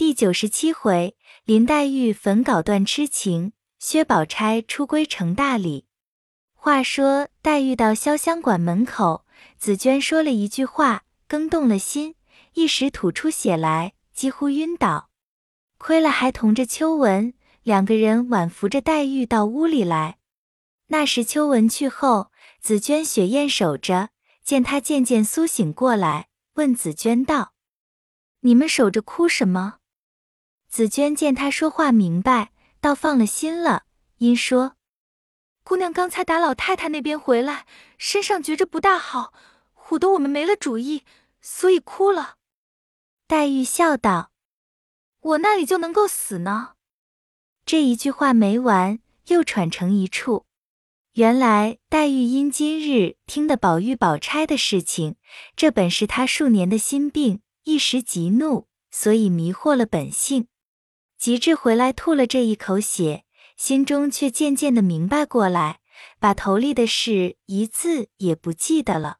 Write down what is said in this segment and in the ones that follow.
第九十七回，林黛玉焚稿断痴情，薛宝钗出闺成大礼。话说黛玉到潇湘馆门口，紫娟说了一句话，更动了心，一时吐出血来，几乎晕倒。亏了还同着秋纹，两个人挽扶着黛玉到屋里来。那时秋纹去后，紫娟、雪雁守着，见她渐渐苏醒过来，问紫娟道：“你们守着哭什么？”紫娟见他说话明白，倒放了心了，因说：“姑娘刚才打老太太那边回来，身上觉着不大好，唬得我们没了主意，所以哭了。”黛玉笑道：“我那里就能够死呢？”这一句话没完，又喘成一处。原来黛玉因今日听得宝玉、宝钗的事情，这本是她数年的心病，一时急怒，所以迷惑了本性。及至回来吐了这一口血，心中却渐渐的明白过来，把头里的事一字也不记得了。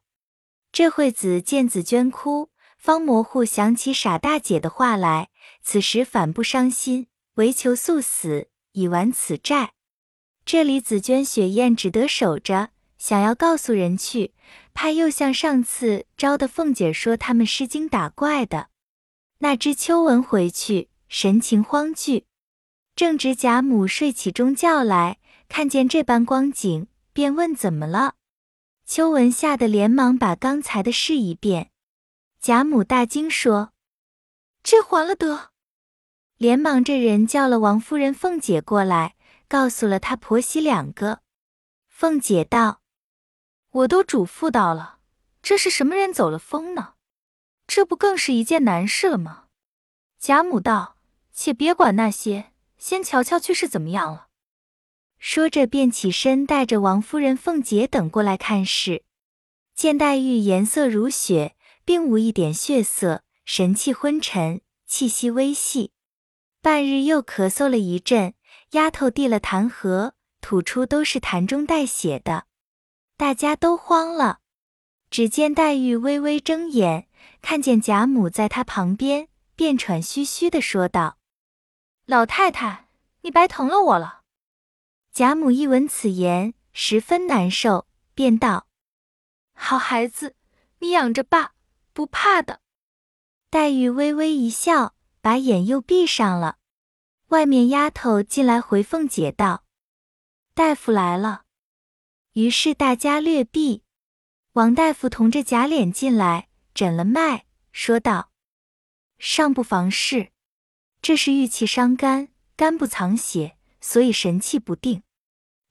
这会子见紫娟哭，方模糊想起傻大姐的话来，此时反不伤心，唯求速死，以完此债。这里紫娟、雪雁只得守着，想要告诉人去，怕又像上次招的凤姐说他们失惊打怪的。那知秋纹回去。神情慌惧，正值贾母睡起中觉来，看见这般光景，便问怎么了。秋纹吓得连忙把刚才的事一遍。贾母大惊说：“这还了得！”连忙这人叫了王夫人、凤姐过来，告诉了她婆媳两个。凤姐道：“我都嘱咐到了，这是什么人走了风呢？这不更是一件难事了吗？”贾母道。且别管那些，先瞧瞧去是怎么样了。说着，便起身带着王夫人、凤姐等过来看事。见黛玉颜色如雪，并无一点血色，神气昏沉，气息微细。半日又咳嗽了一阵，丫头递了痰盒，吐出都是痰中带血的。大家都慌了。只见黛玉微微睁眼，看见贾母在她旁边，便喘吁吁的说道。老太太，你白疼了我了。贾母一闻此言，十分难受，便道：“好孩子，你养着吧，不怕的。”黛玉微微一笑，把眼又闭上了。外面丫头进来回凤姐道：“大夫来了。”于是大家略避。王大夫同着贾琏进来，诊了脉，说道：“尚不妨事。”这是郁气伤肝，肝不藏血，所以神气不定。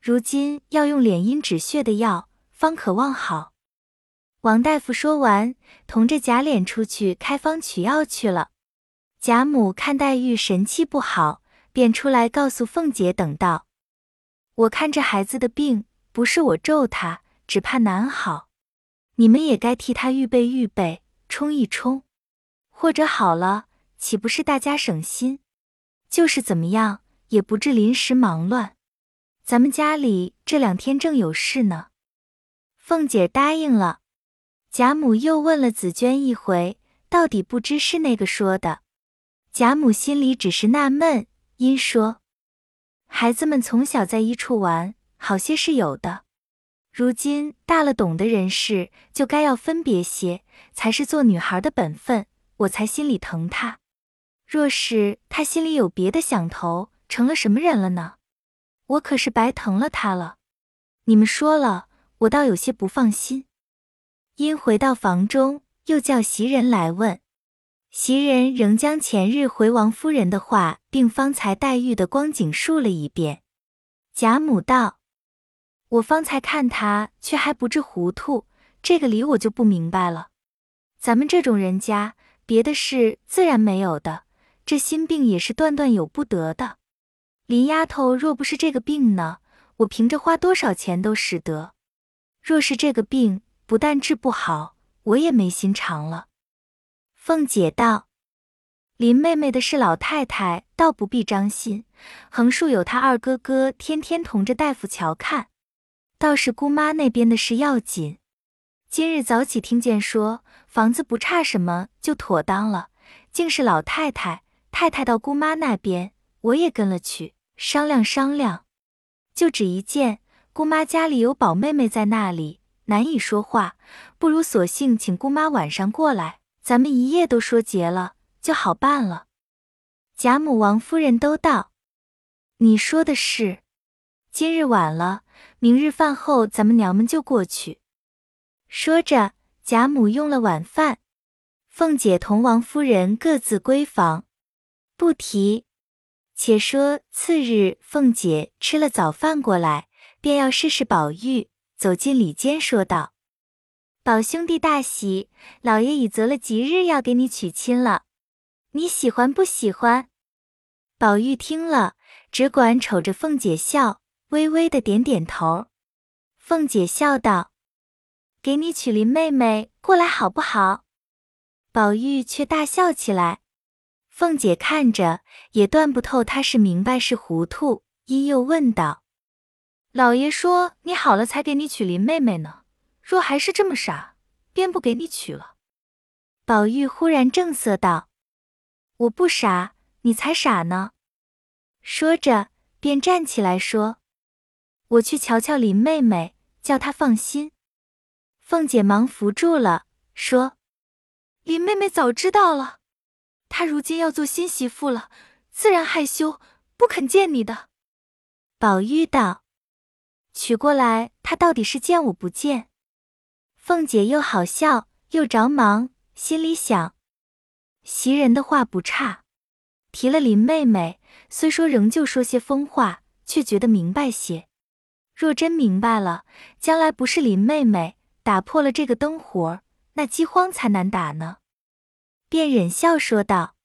如今要用敛阴止血的药，方可望好。王大夫说完，同着贾琏出去开方取药去了。贾母看黛玉神气不好，便出来告诉凤姐等道：“我看这孩子的病，不是我咒他，只怕难好。你们也该替他预备预备，冲一冲，或者好了。”岂不是大家省心？就是怎么样，也不至临时忙乱。咱们家里这两天正有事呢。凤姐答应了。贾母又问了紫娟一回，到底不知是那个说的。贾母心里只是纳闷，因说：孩子们从小在一处玩，好些是有的。如今大了，懂得人事，就该要分别些，才是做女孩的本分。我才心里疼她。若是他心里有别的想头，成了什么人了呢？我可是白疼了他了。你们说了，我倒有些不放心。因回到房中，又叫袭人来问。袭人仍将前日回王夫人的话，并方才黛玉的光景述了一遍。贾母道：“我方才看他，却还不至糊涂。这个理我就不明白了。咱们这种人家，别的事自然没有的。”这心病也是断断有不得的。林丫头若不是这个病呢，我凭着花多少钱都使得。若是这个病不但治不好，我也没心肠了。凤姐道：“林妹妹的是老太太，倒不必张心。横竖有她二哥哥天天同着大夫瞧看，倒是姑妈那边的事要紧。今日早起听见说房子不差什么，就妥当了。竟是老太太。”太太到姑妈那边，我也跟了去，商量商量。就只一件，姑妈家里有宝妹妹在那里，难以说话，不如索性请姑妈晚上过来，咱们一夜都说结了，就好办了。贾母、王夫人都道：“你说的是，今日晚了，明日饭后咱们娘们就过去。”说着，贾母用了晚饭，凤姐同王夫人各自归房，不提。且说次日，凤姐吃了早饭过来，便要试试宝玉，走进里间，说道：“宝兄弟大喜，老爷已择了吉日要给你娶亲了，你喜欢不喜欢？”宝玉听了，只管瞅着凤姐笑，微微的点点头。凤姐笑道：“给你娶林妹妹过来好不好？”宝玉却大笑起来。凤姐看着也断不透他是明白是糊涂，因又问道：“老爷说你好了才给你娶林妹妹呢，若还是这么傻，便不给你娶了。”宝玉忽然正色道：“我不傻，你才傻呢。”说着便站起来说：“我去瞧瞧林妹妹，叫她放心。”凤姐忙扶住了，说：“林妹妹早知道了。”她如今要做新媳妇了，自然害羞，不肯见你的。宝玉道：“娶过来，她到底是见我不见？”凤姐又好笑又着忙，心里想：袭人的话不差，提了林妹妹，虽说仍旧说些疯话，却觉得明白些。若真明白了，将来不是林妹妹打破了这个灯火，那饥荒才难打呢。便忍笑说道：“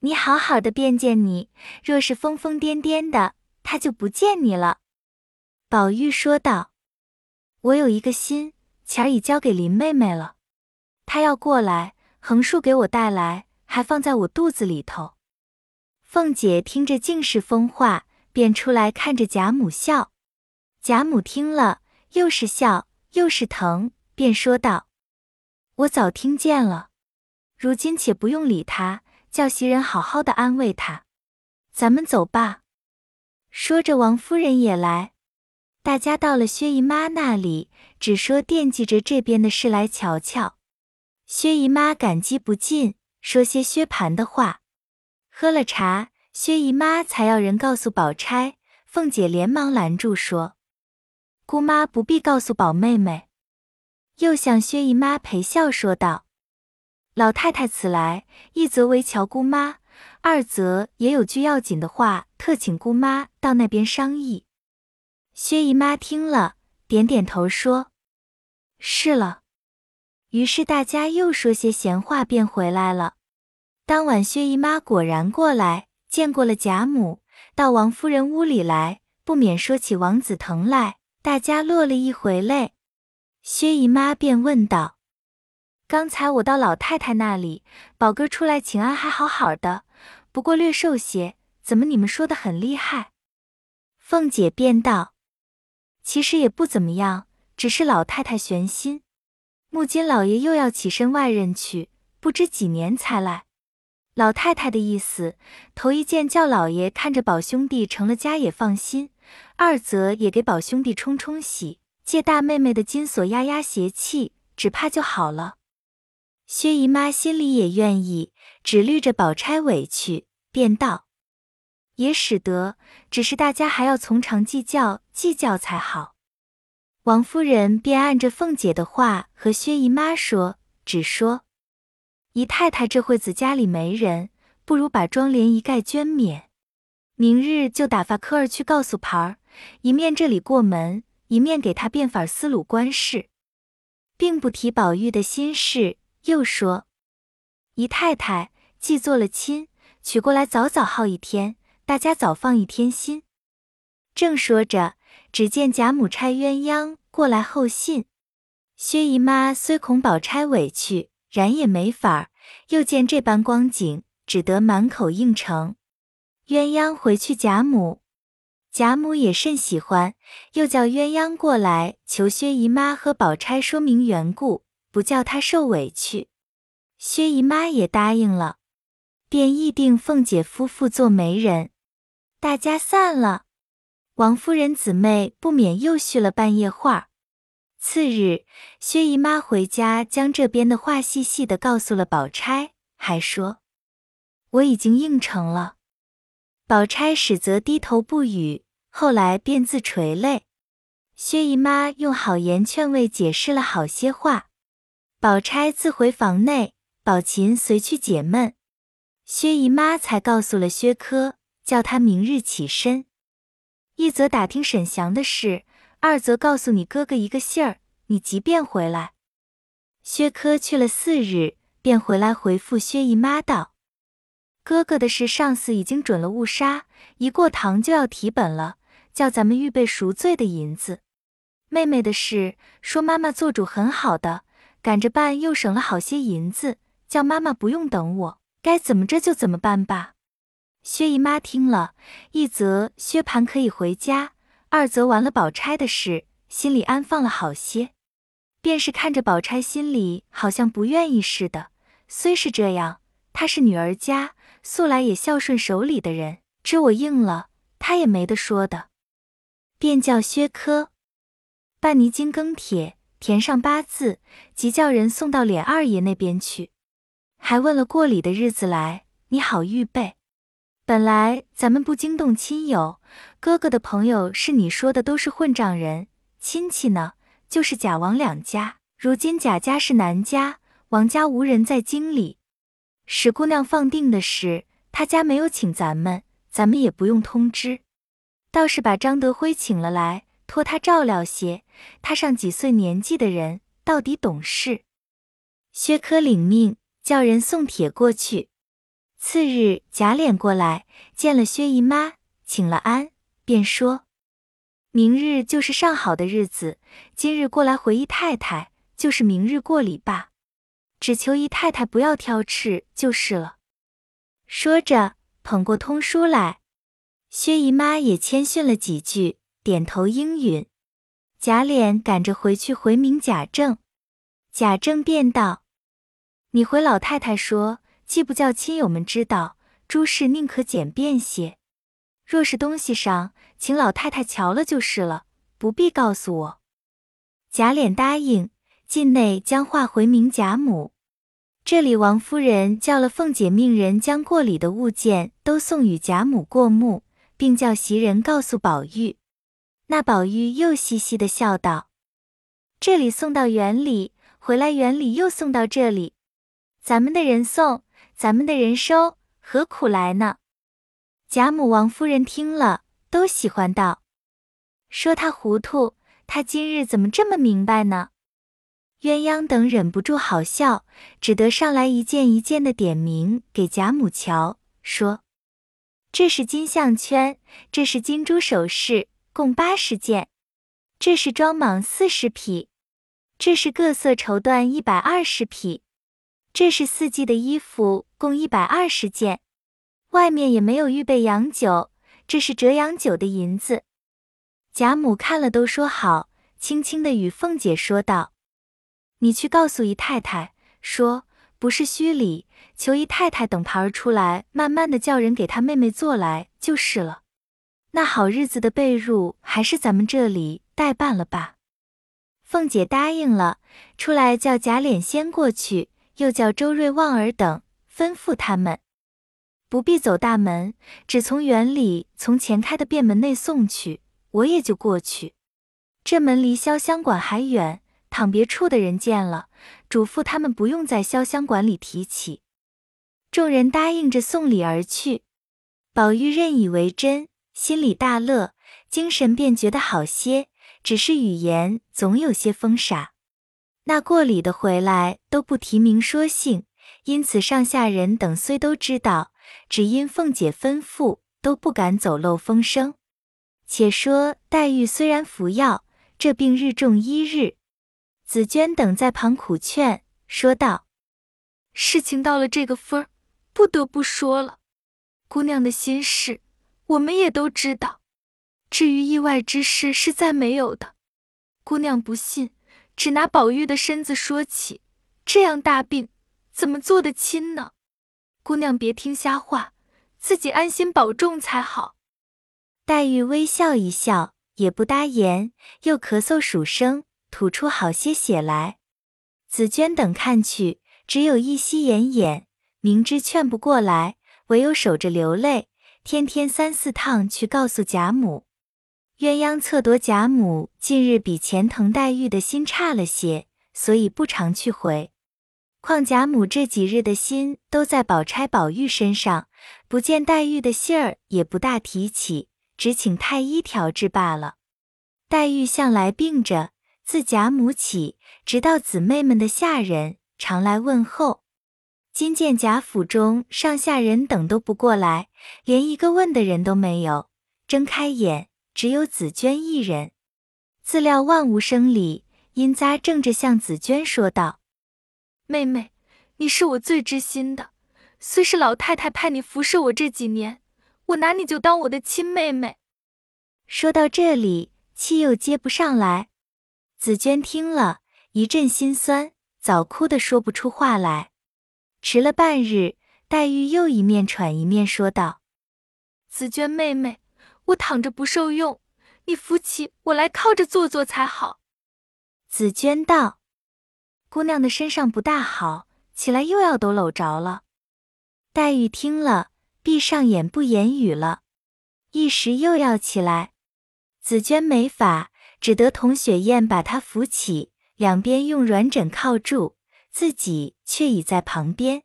你好好的便见你，若是疯疯癫癫的，他就不见你了。”宝玉说道：“我有一个心，钱儿已交给林妹妹了，她要过来，横竖给我带来，还放在我肚子里头。”凤姐听着尽是疯话，便出来看着贾母笑。贾母听了，又是笑又是疼，便说道：“我早听见了。”如今且不用理他，叫袭人好好的安慰他。咱们走吧。说着，王夫人也来，大家到了薛姨妈那里，只说惦记着这边的事来瞧瞧。薛姨妈感激不尽，说些薛蟠的话。喝了茶，薛姨妈才要人告诉宝钗。凤姐连忙拦住说：“姑妈不必告诉宝妹妹。”又向薛姨妈陪笑说道。老太太此来，一则为乔姑妈，二则也有句要紧的话，特请姑妈到那边商议。薛姨妈听了，点点头说：“是了。”于是大家又说些闲话，便回来了。当晚，薛姨妈果然过来，见过了贾母，到王夫人屋里来，不免说起王子腾来，大家落了一回泪。薛姨妈便问道。刚才我到老太太那里，宝哥出来请安，还好好的，不过略瘦些。怎么你们说的很厉害？凤姐便道：“其实也不怎么样，只是老太太悬心。木金老爷又要起身外任去，不知几年才来。老太太的意思，头一件叫老爷看着宝兄弟成了家也放心；二则也给宝兄弟冲冲喜，借大妹妹的金锁压压邪气，只怕就好了。”薛姨妈心里也愿意，只虑着宝钗委屈，便道：“也使得，只是大家还要从长计较，计较才好。”王夫人便按着凤姐的话和薛姨妈说，只说：“姨太太这会子家里没人，不如把妆奁一概捐免。明日就打发科儿去告诉牌儿，一面这里过门，一面给他变法思鲁官事，并不提宝玉的心事。”又说：“姨太太既做了亲，娶过来早早好一天，大家早放一天心。”正说着，只见贾母差鸳鸯过来候信。薛姨妈虽恐宝钗委屈，然也没法儿。又见这般光景，只得满口应承。鸳鸯回去贾母，贾母也甚喜欢，又叫鸳鸯过来求薛姨妈和宝钗说明缘故。不叫他受委屈，薛姨妈也答应了。便议定凤姐夫妇做媒人。大家散了，王夫人姊妹不免又续了半夜话。次日，薛姨妈回家，将这边的话细细的告诉了宝钗，还说我已经应承了。宝钗始则低头不语，后来便自垂泪。薛姨妈用好言劝慰，解释了好些话。宝钗自回房内，宝琴随去解闷。薛姨妈才告诉了薛科，叫他明日起身，一则打听沈祥的事。二则告诉你哥哥一个信儿，你即便回来。薛科去了四日，便回来回复薛姨妈道：“哥哥的事，上司已经准了误杀，一过堂就要提本了，叫咱们预备赎罪的银子。妹妹的事，说妈妈做主很好的，赶着办又省了好些银子，叫妈妈不用等我，该怎么着就怎么办吧。”薛姨妈听了一则，薛蟠可以回家。二则完了宝钗的事，心里安放了好些。便是看着宝钗心里好像不愿意似的。虽是这样，她是女儿家，素来也孝顺手里的人，知我应了，她也没得说的。便叫薛科办泥金庚帖，填上八字，即叫人送到琏二爷那边去。还问了过礼的日子来，你好预备。本来咱们不惊动亲友，哥哥的朋友是你说的都是混账人，亲戚呢就是贾王两家。如今贾家是南家，王家无人在京里。史姑娘放定的事，他家没有请咱们，咱们也不用通知。倒是把张德辉请了来，托他照料些。他上几岁年纪的人，到底懂事。薛科领命，叫人送帖过去。次日，贾琏过来见了薛姨妈，请了安，便说：“明日就是上好的日子，今日过来回姨太太，就是明日过礼罢，只求姨太太不要挑斥就是了。”说着，捧过通书来，薛姨妈也谦逊了几句，点头应允。贾琏赶着回去回明贾政，贾政便道：“你回老太太说。”既不叫亲友们知道，诸事宁可简便些。若是东西上，请老太太瞧了就是了，不必告诉我。贾琏答应，进内将话回明贾母。这里王夫人叫了凤姐，命人将过礼的物件都送与贾母过目，并叫袭人告诉宝玉。那宝玉又嘻嘻的笑道：“这里送到园里，回来园里又送到这里，咱们的人送。”咱们的人收，何苦来呢？贾母、王夫人听了，都喜欢道：“说他糊涂，他今日怎么这么明白呢？”鸳鸯等忍不住好笑，只得上来一件一件的点名给贾母瞧，说：“这是金项圈，这是金珠首饰，共八十件；这是装蟒四十匹，这是各色绸缎一百二十匹。”这是四季的衣服，共一百二十件。外面也没有预备洋酒，这是折洋酒的银子。贾母看了都说好，轻轻的与凤姐说道：“你去告诉姨太太，说不是虚礼，求姨太太等牌儿出来，慢慢的叫人给她妹妹做来就是了。那好日子的被褥，还是咱们这里代办了吧。”凤姐答应了，出来叫贾琏先过去。又叫周瑞、旺儿等，吩咐他们不必走大门，只从园里从前开的便门内送去，我也就过去。这门离潇湘馆还远，倘别处的人见了，嘱咐他们不用在潇湘馆里提起。众人答应着送礼而去。宝玉认以为真，心里大乐，精神便觉得好些，只是语言总有些风傻。那过礼的回来都不提名说姓，因此上下人等虽都知道，只因凤姐吩咐，都不敢走漏风声。且说黛玉虽然服药，这病日重一日，紫娟等在旁苦劝，说道：“事情到了这个份儿，不得不说了。姑娘的心事，我们也都知道。至于意外之事，是再没有的。姑娘不信。”只拿宝玉的身子说起，这样大病，怎么做得亲呢？姑娘别听瞎话，自己安心保重才好。黛玉微笑一笑，也不答言，又咳嗽数声，吐出好些血来。紫娟等看去，只有一息奄奄，明知劝不过来，唯有守着流泪，天天三四趟去告诉贾母。鸳鸯侧夺贾母近日比前疼黛玉的心差了些，所以不常去回。况贾母这几日的心都在宝钗、宝玉身上，不见黛玉的信儿，也不大提起。只请太医调治罢了。黛玉向来病着，自贾母起，直到姊妹们的下人常来问候。今见贾府中上下人等都不过来，连一个问的人都没有。睁开眼，只有紫娟一人。自料万无生理，因扎正着向紫娟说道：“妹妹，你是我最知心的，虽是老太太派你服侍我这几年。”我拿你就当我的亲妹妹。说到这里，气又接不上来。紫娟听了一阵心酸，早哭得说不出话来。迟了半日，黛玉又一面喘一面说道：“紫娟妹妹，我躺着不受用，你扶起我来，靠着坐坐才好。”紫娟道：“姑娘的身上不大好，起来又要抖搂着了。”黛玉听了。闭上眼不言语了，一时又要起来，紫娟没法，只得同雪雁把她扶起，两边用软枕靠住，自己却倚在旁边。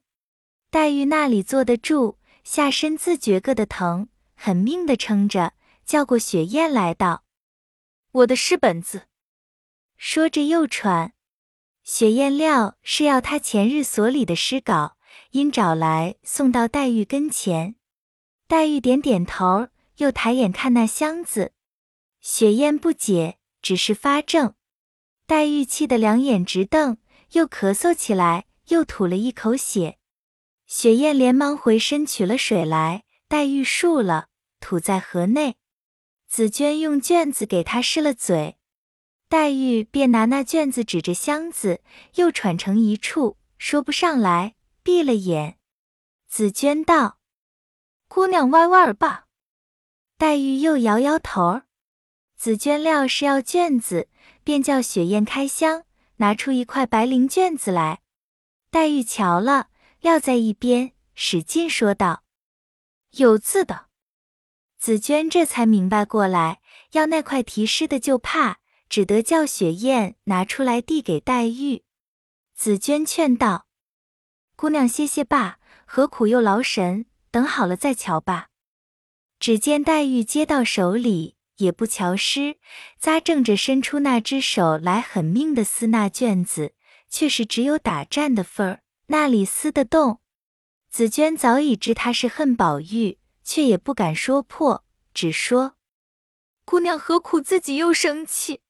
黛玉那里坐得住，下身自觉个的疼，狠命的撑着，叫过雪雁来道：“我的诗本子。”说着又喘。雪雁料是要他前日所里的诗稿。因找来送到黛玉跟前，黛玉点点头，又抬眼看那箱子。雪雁不解，只是发怔。黛玉气得两眼直瞪，又咳嗽起来，又吐了一口血。雪雁连忙回身取了水来，黛玉漱了，吐在盒内。紫娟用卷子给她湿了嘴，黛玉便拿那卷子指着箱子，又喘成一处，说不上来。闭了眼，紫娟道：“姑娘歪歪儿吧。”黛玉又摇摇头。紫娟料是要卷子，便叫雪雁开箱，拿出一块白绫卷子来。黛玉瞧了，撂在一边，使劲说道：“有字的。”紫娟这才明白过来，要那块题诗的就怕，只得叫雪雁拿出来递给黛玉。紫娟劝道。姑娘歇歇罢，何苦又劳神？等好了再瞧吧。只见黛玉接到手里，也不瞧诗，咂正着伸出那只手来，狠命的撕那卷子，却是只有打颤的份儿，那里撕得动？紫娟早已知他是恨宝玉，却也不敢说破，只说：“姑娘何苦自己又生气？”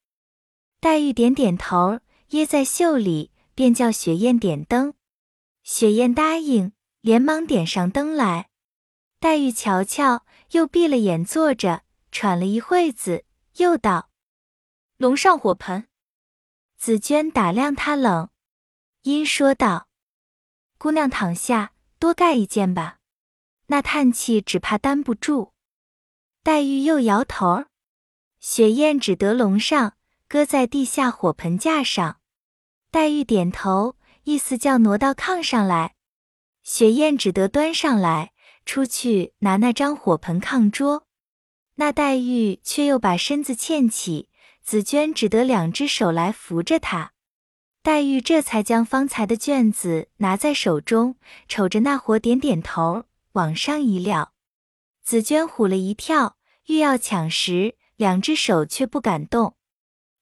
黛玉点点头，掖在袖里，便叫雪雁点灯。雪雁答应，连忙点上灯来。黛玉瞧瞧，又闭了眼坐着，喘了一会子，又道：“笼上火盆。”紫娟打量他冷，因说道：“姑娘躺下，多盖一件吧。那叹气只怕担不住。”黛玉又摇头，雪雁只得笼上，搁在地下火盆架上。黛玉点头。意思叫挪到炕上来，雪雁只得端上来，出去拿那张火盆炕桌。那黛玉却又把身子欠起，紫娟只得两只手来扶着她。黛玉这才将方才的卷子拿在手中，瞅着那火点点头，往上一撂。紫娟唬了一跳，欲要抢时，两只手却不敢动。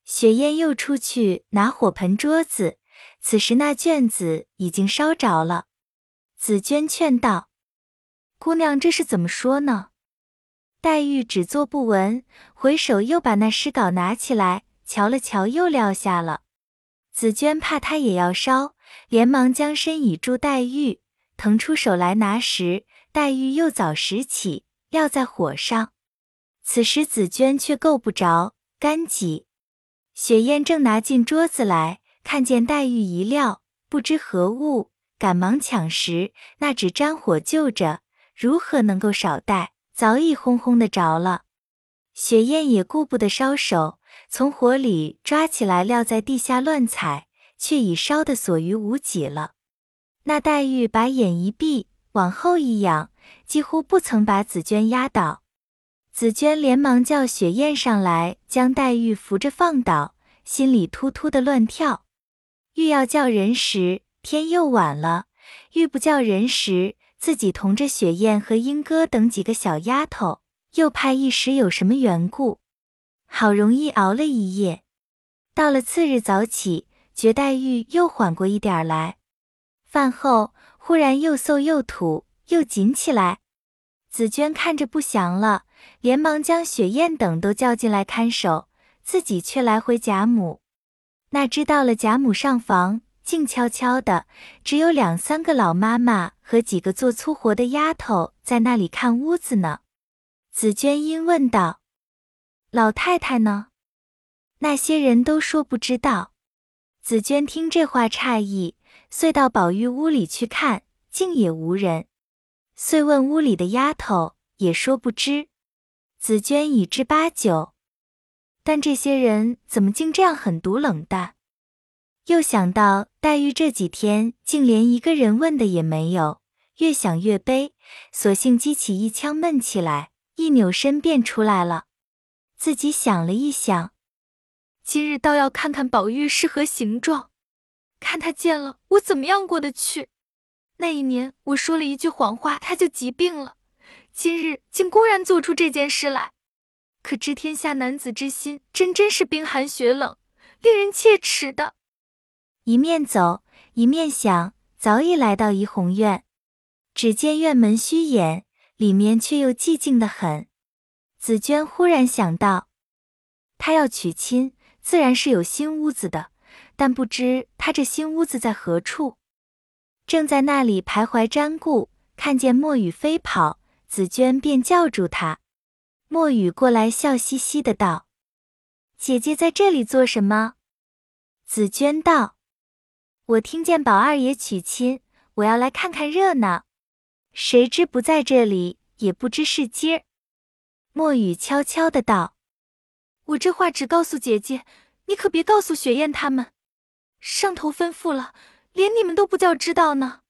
雪雁又出去拿火盆桌子。此时那卷子已经烧着了，紫娟劝道：“姑娘这是怎么说呢？”黛玉只做不闻，回首又把那诗稿拿起来瞧了瞧，又撂下了。紫娟怕她也要烧，连忙将身倚住黛玉，腾出手来拿时，黛玉又早拾起，撂在火上。此时紫娟却够不着，干挤。雪雁正拿进桌子来。看见黛玉一撂，不知何物，赶忙抢时，那纸沾火就着，如何能够少带？早已轰轰的着了。雪雁也顾不得烧手，从火里抓起来撂在地下乱踩，却已烧得所余无几了。那黛玉把眼一闭，往后一仰，几乎不曾把紫鹃压倒。紫鹃连忙叫雪雁上来，将黛玉扶着放倒，心里突突的乱跳。欲要叫人时，天又晚了；欲不叫人时，自己同着雪雁和莺歌等几个小丫头，又怕一时有什么缘故，好容易熬了一夜。到了次日早起，觉黛玉又缓过一点来。饭后忽然又瘦又吐，又紧起来。紫鹃看着不祥了，连忙将雪雁等都叫进来看守，自己却来回贾母。那知道了贾母上房，静悄悄的，只有两三个老妈妈和几个做粗活的丫头在那里看屋子呢。紫鹃因问道：“老太太呢？”那些人都说不知道。紫鹃听这话诧异，遂到宝玉屋里去看，竟也无人。遂问屋里的丫头，也说不知。紫鹃已知八九。但这些人怎么竟这样狠毒冷淡？又想到黛玉这几天竟连一个人问的也没有，越想越悲，索性激起一腔闷气来，一扭身便出来了。自己想了一想，今日倒要看看宝玉是何形状，看他见了我怎么样过得去。那一年我说了一句谎话，他就疾病了，今日竟公然做出这件事来。可知天下男子之心，真真是冰寒雪冷，令人切齿的。一面走，一面想，早已来到怡红院，只见院门虚掩，里面却又寂静的很。紫鹃忽然想到，她要娶亲，自然是有新屋子的，但不知她这新屋子在何处。正在那里徘徊瞻顾，看见墨雨飞跑，紫鹃便叫住他。墨雨过来，笑嘻嘻的道：“姐姐在这里做什么？”紫鹃道：“我听见宝二爷娶亲，我要来看看热闹。谁知不在这里，也不知是今儿。”墨雨悄悄的道：“我这话只告诉姐姐，你可别告诉雪雁他们。上头吩咐了，连你们都不叫知道呢。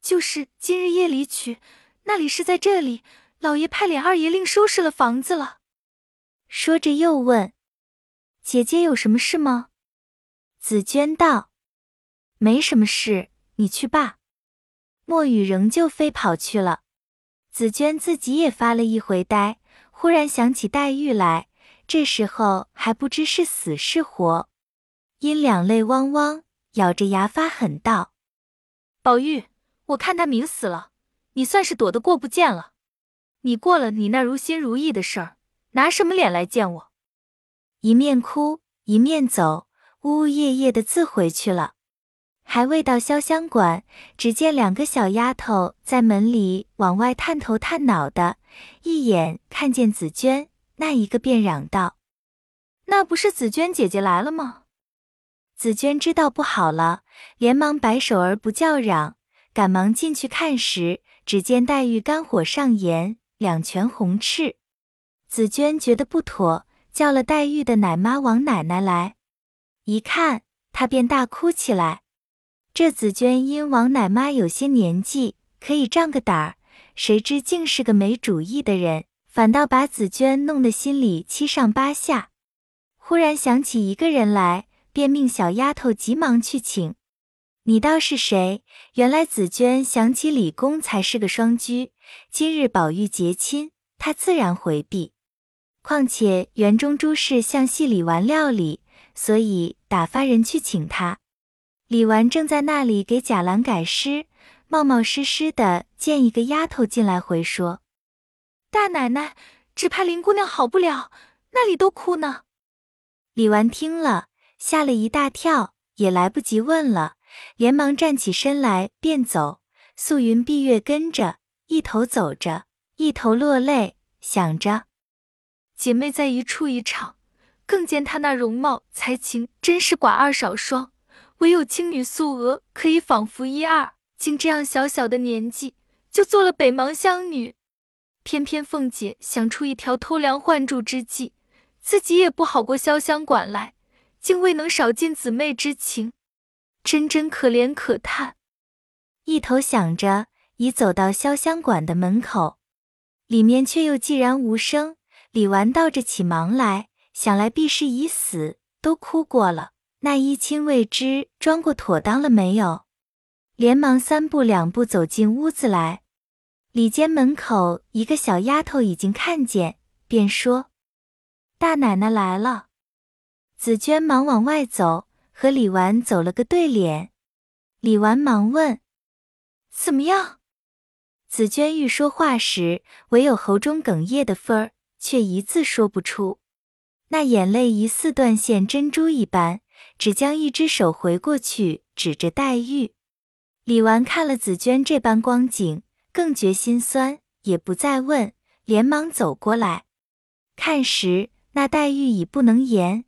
就是今日夜里娶，那里是在这里。”老爷派琏二爷另收拾了房子了。说着又问：“姐姐有什么事吗？”紫鹃道：“没什么事，你去罢。”墨雨仍旧飞跑去了。紫娟自己也发了一回呆，忽然想起黛玉来，这时候还不知是死是活，因两泪汪汪，咬着牙发狠道：“宝玉，我看他明死了，你算是躲得过不见了。”你过了你那如心如意的事儿，拿什么脸来见我？一面哭一面走，呜呜咽咽的自回去了。还未到潇湘馆，只见两个小丫头在门里往外探头探脑的，一眼看见紫鹃，那一个便嚷道：“那不是紫鹃姐姐来了吗？”紫鹃知道不好了，连忙摆手而不叫嚷，赶忙进去看时，只见黛玉肝火上炎。两拳红赤，紫鹃觉得不妥，叫了黛玉的奶妈王奶奶来，一看，她便大哭起来。这紫鹃因王奶妈有些年纪，可以仗个胆儿，谁知竟是个没主意的人，反倒把紫鹃弄得心里七上八下。忽然想起一个人来，便命小丫头急忙去请。你道是谁？原来紫鹃想起李公才是个双居，今日宝玉结亲，他自然回避。况且园中诸事向戏里玩料理，所以打发人去请他。李纨正在那里给贾兰改诗，冒冒失失的见一个丫头进来回说：“大奶奶，只怕林姑娘好不了，那里都哭呢。”李纨听了，吓了一大跳，也来不及问了。连忙站起身来，便走。素云、碧月跟着，一头走着，一头落泪，想着姐妹在一处一场，更见她那容貌才情，真是寡二少双，唯有青女素娥可以仿佛一二，竟这样小小的年纪就做了北邙乡女。偏偏凤姐想出一条偷梁换柱之计，自己也不好过潇湘馆来，竟未能少尽姊妹之情，真真可怜可叹。一头想着，已走到潇湘馆的门口，里面却又寂然无声。李纨倒着起忙来，想来必是已死，都哭过了。那一亲未知装过妥当了没有？连忙三步两步走进屋子来。里间门口一个小丫头已经看见，便说：“大奶奶来了。”紫娟忙往外走，和李纨走了个对脸。李纨忙问：“怎么样？”紫娟欲说话时，唯有喉中哽咽的份儿，却一字说不出。那眼泪疑似断线珍珠一般，只将一只手回过去，指着黛玉。李纨看了紫娟这般光景，更觉心酸，也不再问，连忙走过来。看时，那黛玉已不能言。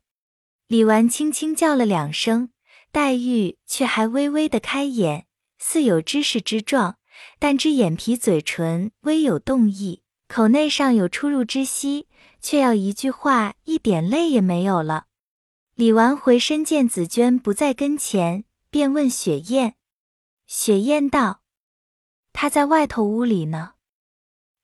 李纨轻轻叫了两声，黛玉却还微微的开眼，似有知识之状，但只眼皮嘴唇微有动意，口内尚有出入之息，却要一句话，一点泪也没有了。李纨回身见紫娟不在跟前，便问雪雁。雪雁道：“她在外头屋里呢。”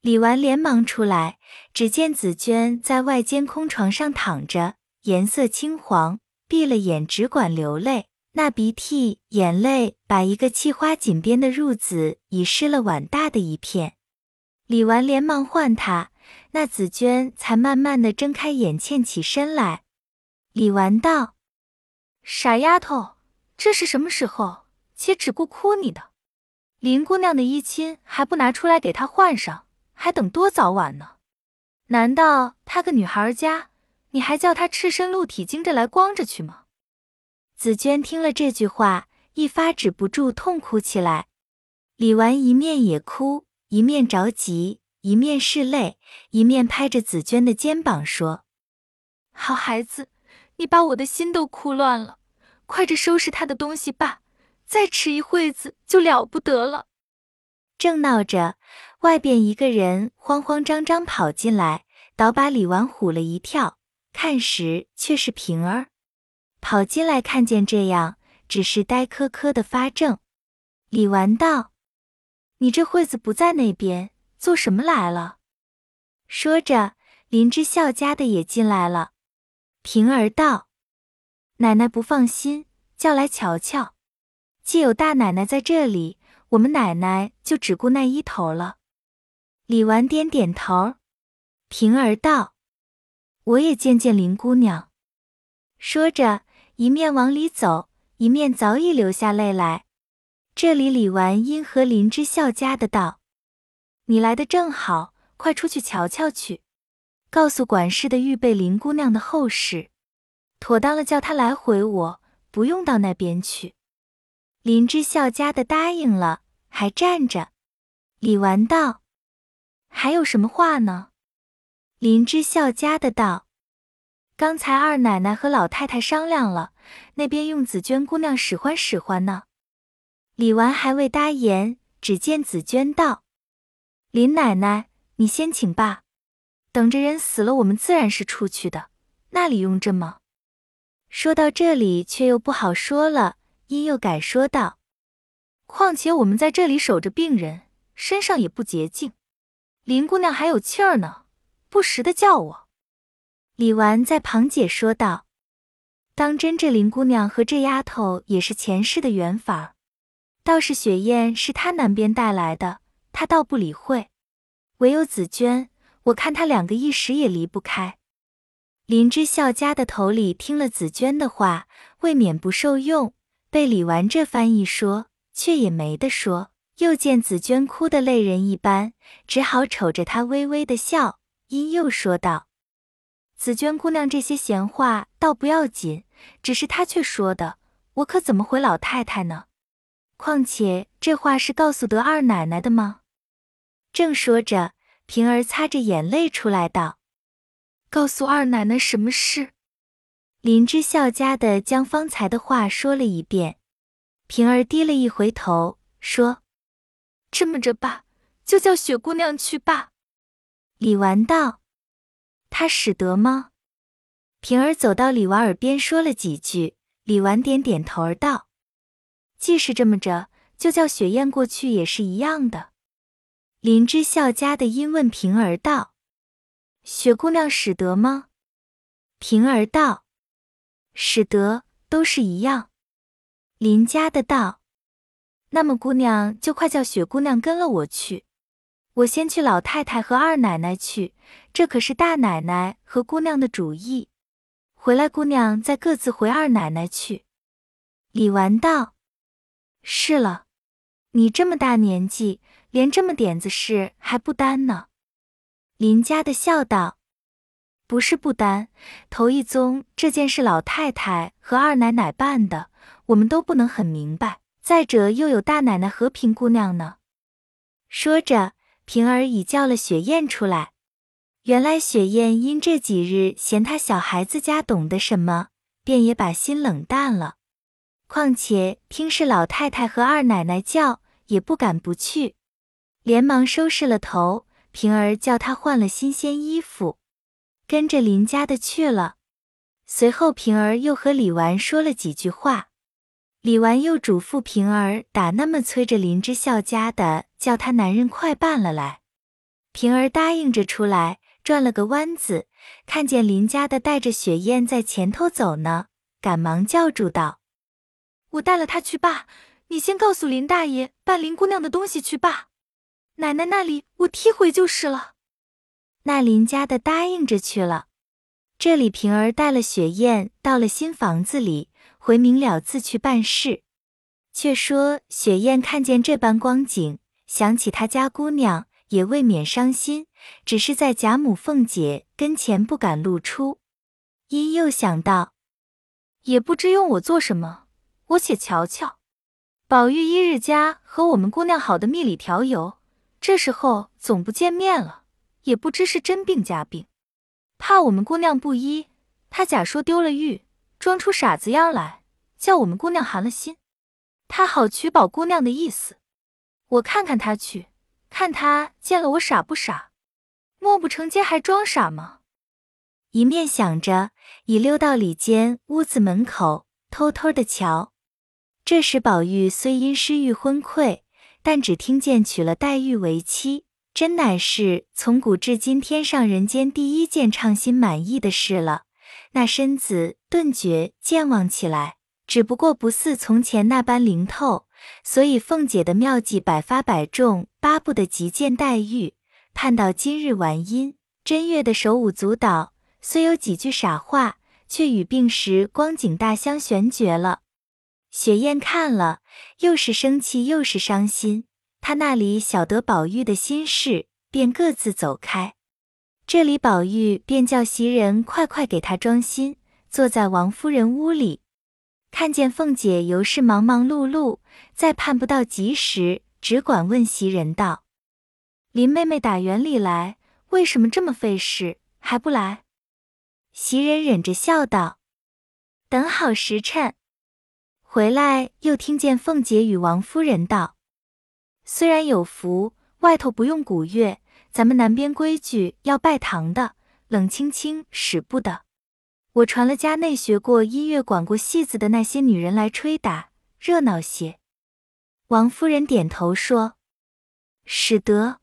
李纨连忙出来，只见紫娟在外间空床上躺着，颜色青黄，闭了眼，只管流泪。那鼻涕眼泪把一个砌花锦边的褥子已湿了碗大的一片。李纨连忙唤她，那紫娟才慢慢的睁开眼，欠起身来。李纨道：“傻丫头，这是什么时候？”且只顾哭你的，林姑娘的衣襟还不拿出来给她换上，还等多早晚呢？难道她个女孩家，你还叫她赤身露体惊着来光着去吗？紫娟听了这句话，一发止不住痛哭起来。李纨一面也哭，一面着急，一面拭泪，一面拍着紫娟的肩膀说：“好孩子，你把我的心都哭乱了，快着收拾他的东西吧。”再迟一会子就了不得了。正闹着，外边一个人慌慌张张跑进来，倒把李纨唬了一跳。看时却是平儿，跑进来看见这样，只是呆磕磕的发怔。李纨道：“你这会子不在那边，做什么来了？”说着，林之孝家的也进来了。平儿道：“奶奶不放心，叫来瞧瞧。”既有大奶奶在这里，我们奶奶就只顾那一头了。李纨点点头，平儿道：“我也见见林姑娘。”说着，一面往里走，一面早已流下泪来。这里李纨因和林之孝家的道：“你来的正好，快出去瞧瞧去，告诉管事的预备林姑娘的后事，妥当了叫她来回我，不用到那边去。”林之孝家的答应了，还站着。李纨道：“还有什么话呢？”林之孝家的道：“刚才二奶奶和老太太商量了，那边用紫娟姑娘使唤使唤呢。”李纨还未答言，只见紫娟道：“林奶奶，你先请罢，等着人死了，我们自然是出去的，那里用这么？”说到这里，却又不好说了。因又改说道：“况且我们在这里守着病人，身上也不洁净。林姑娘还有气儿呢，不时的叫我。”李纨在旁解说道：“当真这林姑娘和这丫头也是前世的缘法，倒是雪雁是她南边带来的，她倒不理会。唯有紫娟，我看他两个一时也离不开。”林之孝家的头里听了紫娟的话，未免不受用。被李纨这番一说，却也没得说。又见紫娟哭得泪人一般，只好瞅着她微微的笑。因又说道：“紫娟姑娘这些闲话倒不要紧，只是她却说的，我可怎么回老太太呢？况且这话是告诉得二奶奶的吗？”正说着，平儿擦着眼泪出来道：“告诉二奶奶什么事？”林之孝家的将方才的话说了一遍，平儿低了一回头，说：“这么着吧，就叫雪姑娘去吧。”李纨道：“她使得吗？”平儿走到李纨耳边说了几句，李纨点点头儿道：“既是这么着，就叫雪雁过去也是一样的。”林之孝家的因问平儿道：“雪姑娘使得吗？”平儿道：“使得，都是一样。”林家的道：“那么姑娘就快叫雪姑娘跟了我去。我先去老太太和二奶奶去，这可是大奶奶和姑娘的主意。回来姑娘再各自回二奶奶去。”李纨道：“是了，你这么大年纪，连这么点子事还不担呢。”林家的笑道：“不是不担，头一宗这件事老太太和二奶奶办的。”我们都不能很明白。再者，又有大奶奶和平姑娘呢。说着，平儿已叫了雪雁出来。原来雪雁因这几日嫌他小孩子家懂得什么，便也把心冷淡了。况且听是老太太和二奶奶叫，也不敢不去，连忙收拾了头。平儿叫他换了新鲜衣服，跟着林家的去了。随后，平儿又和李纨说了几句话。李纨又嘱咐平儿打那么催着林之孝家的，叫他男人快办了来。平儿答应着出来，转了个弯子，看见林家的带着雪雁在前头走呢，赶忙叫住道：“我带了他去罢，你先告诉林大爷办林姑娘的东西去罢。奶奶那里我踢回就是了。”那林家的答应着去了。这里平儿带了雪雁到了新房子里。回明了自去办事。却说雪雁看见这般光景，想起她家姑娘，也未免伤心，只是在贾母、凤姐跟前不敢露出。因又想到，也不知用我做什么，我且瞧瞧。宝玉一日家和我们姑娘好的蜜里调油，这时候总不见面了，也不知是真病假病，怕我们姑娘不依，他假说丢了玉。装出傻子样来，叫我们姑娘寒了心，他好取宝姑娘的意思。我看看他去，看他见了我傻不傻？莫不成街还装傻吗？一面想着，已溜到里间屋子门口，偷偷的瞧。这时宝玉虽因失玉昏聩，但只听见娶了黛玉为妻，真乃是从古至今天上人间第一件畅心满意的事了。那身子顿觉健忘起来，只不过不似从前那般灵透，所以凤姐的妙计百发百中，巴不得急见黛玉。盼到今日完姻，真月的手舞足蹈，虽有几句傻话，却与病时光景大相悬绝了。雪雁看了，又是生气又是伤心。他那里晓得宝玉的心事，便各自走开。这里，宝玉便叫袭人快快给他装新，坐在王夫人屋里，看见凤姐尤是忙忙碌碌，再盼不到及时，只管问袭人道：“林妹妹打园里来，为什么这么费事，还不来？”袭人忍着笑道：“等好时辰。”回来又听见凤姐与王夫人道：“虽然有福，外头不用鼓乐。”咱们南边规矩要拜堂的，冷清清使不得。我传了家内学过音乐、管过戏子的那些女人来吹打，热闹些。王夫人点头说：“使得。”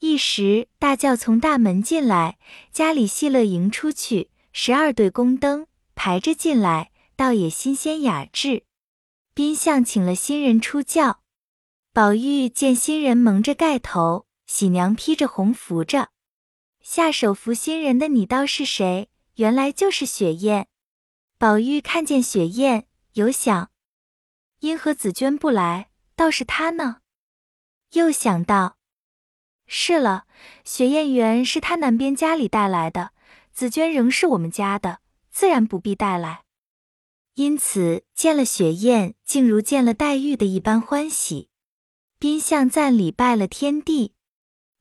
一时大轿从大门进来，家里戏乐迎出去，十二对宫灯排着进来，倒也新鲜雅致。宾相请了新人出轿，宝玉见新人蒙着盖头。喜娘披着红扶着，下手扶新人的你道是谁？原来就是雪雁。宝玉看见雪雁，有想，因何紫娟不来，倒是她呢？又想到，是了，雪雁原是他南边家里带来的，紫娟仍是我们家的，自然不必带来。因此见了雪雁，竟如见了黛玉的一般欢喜。宾相赞礼拜了天地。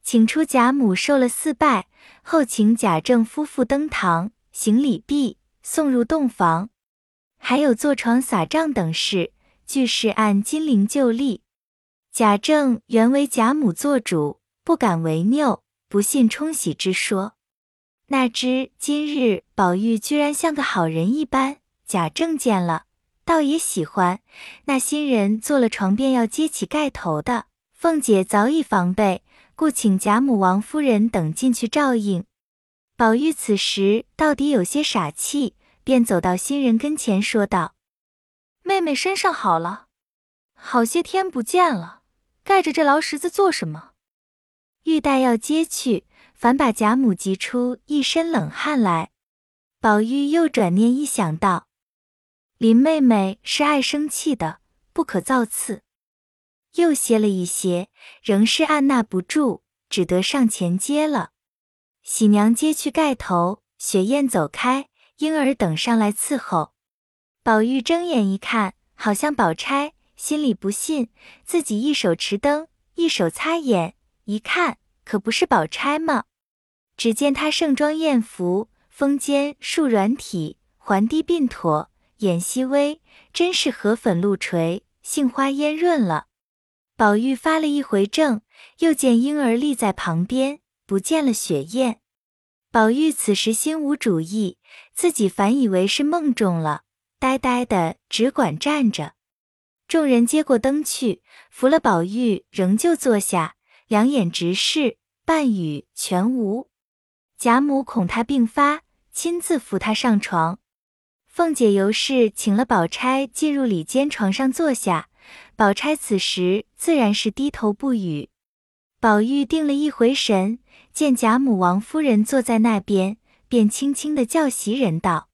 请出贾母受了四拜，后请贾政夫妇登堂行礼毕，送入洞房，还有坐床撒帐等事，俱是按金陵旧例。贾政原为贾母做主，不敢违拗，不信冲喜之说。哪知今日宝玉居然像个好人一般，贾政见了，倒也喜欢。那新人做了床便要揭起盖头的，凤姐早已防备，故请贾母、王夫人等进去照应。宝玉此时到底有些傻气，便走到新人跟前说道：“妹妹身上好了，好些天不见了，盖着这劳什子做什么？”玉带要接去，反把贾母急出一身冷汗来。宝玉又转念一想道：“林妹妹是爱生气的，不可造次。”又歇了一歇，仍是按捺不住，只得上前接了。喜娘揭去盖头，雪雁走开，婴儿等上来伺候。宝玉睁眼一看，好像宝钗，心里不信，自己一手持灯，一手擦眼，一看可不是宝钗吗？只见她盛装艳服，风肩束软体，环低鬓妥，眼细微，真是荷粉露垂，杏花烟润了。宝玉发了一回怔，又见婴儿立在旁边。不见了雪雁，宝玉此时心无主意，自己反以为是梦中了，呆呆的只管站着。众人接过灯去，扶了宝玉，仍旧坐下，两眼直视，半语全无。贾母恐他病发，亲自扶他上床。凤姐尤是请了宝钗进入里间床上坐下，宝钗此时自然是低头不语。宝玉定了一回神。见贾母、王夫人坐在那边，便轻轻的叫袭人道：“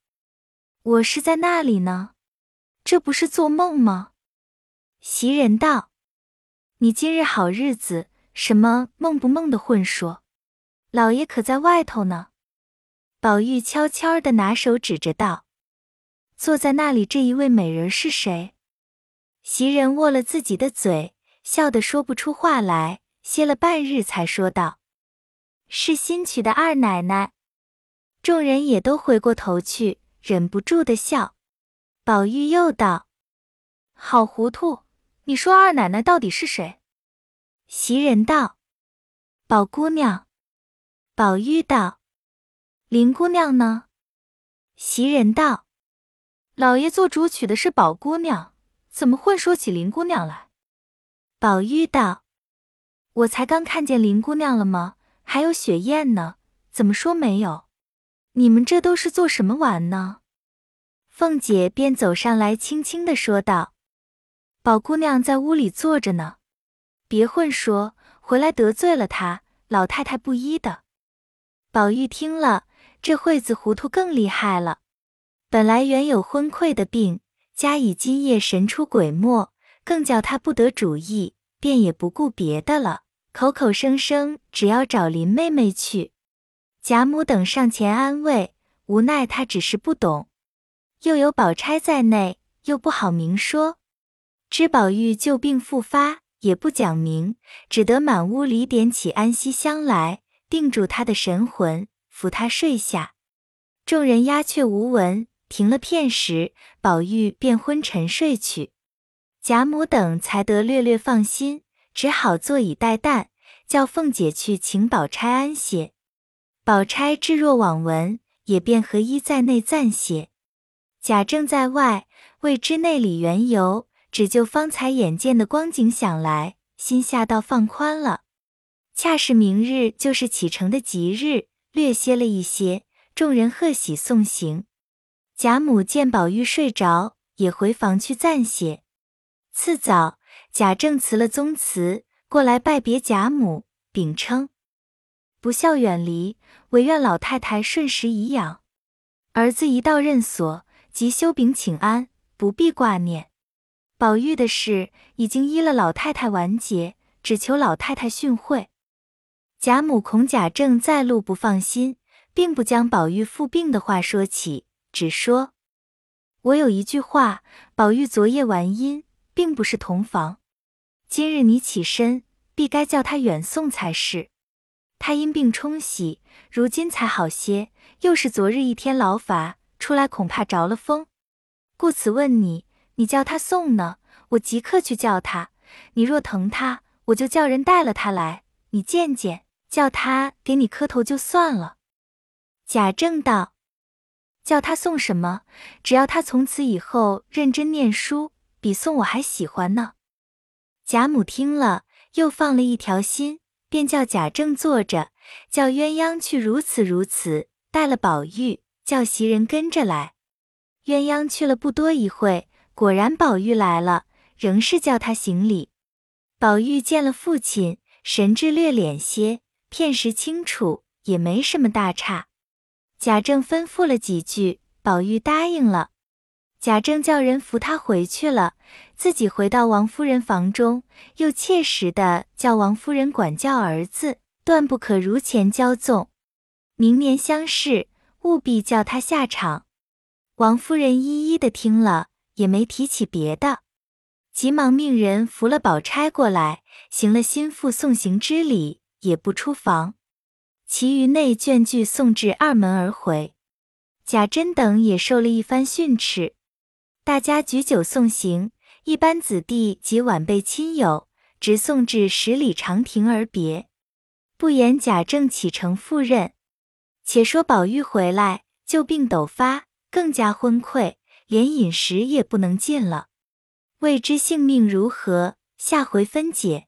我是在那里呢，这不是做梦吗？”袭人道：“你今日好日子，什么梦不梦的混说？老爷可在外头呢？”宝玉悄悄的拿手指着道：“坐在那里这一位美人是谁？”袭人握了自己的嘴，笑得说不出话来，歇了半日，才说道。是新娶的二奶奶，众人也都回过头去，忍不住的笑。宝玉又道：“好糊涂，你说二奶奶到底是谁？”袭人道：“宝姑娘。”宝玉道：“林姑娘呢？”袭人道：“老爷做主娶的是宝姑娘，怎么混说起林姑娘来？”宝玉道：“我才刚看见林姑娘了吗？”还有雪雁呢，怎么说没有？你们这都是做什么玩呢？凤姐便走上来，轻轻的说道：“宝姑娘在屋里坐着呢，别混说，回来得罪了她，老太太不依的。”宝玉听了，这会子糊涂更厉害了。本来原有昏聩的病，加以今夜神出鬼没，更叫他不得主意，便也不顾别的了。口口声声只要找林妹妹去，贾母等上前安慰，无奈她只是不懂，又有宝钗在内，又不好明说。知宝玉旧病复发，也不讲明，只得满屋里点起安息香来，定住他的神魂，扶他睡下。众人鸦雀无闻，停了片时，宝玉便昏沉睡去，贾母等才得略略放心。只好坐以待旦，叫凤姐去请宝钗安歇。宝钗置若罔闻，也便合衣在内暂歇。贾政在外，未知内里缘由，只就方才眼见的光景想来，心下倒放宽了。恰是明日就是启程的吉日，略歇了一些，众人贺喜送行。贾母见宝玉睡着，也回房去暂歇。次早。贾政辞了宗祠，过来拜别贾母，禀称不孝远离，唯愿老太太顺时颐养。儿子一到任所，即休禀请安，不必挂念。宝玉的事已经依了老太太完结，只求老太太训诲。贾母恐贾政再路不放心，并不将宝玉复病的话说起，只说：“我有一句话，宝玉昨夜玩音，并不是同房。”今日你起身，必该叫他远送才是。他因病冲喜，如今才好些，又是昨日一天劳乏，出来恐怕着了风，故此问你，你叫他送呢？我即刻去叫他，你若疼他，我就叫人带了他来，你见见，叫他给你磕头就算了。贾政道：“叫他送什么？只要他从此以后认真念书，比送我还喜欢呢。”贾母听了，又放了一条心，便叫贾政坐着，叫鸳鸯去如此如此，带了宝玉，叫袭人跟着来。鸳鸯去了不多一会，果然宝玉来了，仍是叫他行礼。宝玉见了父亲，神志略敛些，片时清楚，也没什么大差。贾政吩咐了几句，宝玉答应了。贾政叫人扶他回去了，自己回到王夫人房中，又切实的叫王夫人管教儿子，断不可如前骄纵。明年乡试，务必叫他下场。王夫人一一的听了，也没提起别的。急忙命人扶了宝钗过来，行了心腹送行之礼，也不出房。其余内眷俱送至二门而回。贾珍等也受了一番训斥。大家举酒送行，一班子弟及晚辈亲友，直送至十里长亭而别。不言贾政启程赴任。且说宝玉回来，旧病陡发，更加昏聩，连饮食也不能进了。未知性命如何，下回分解。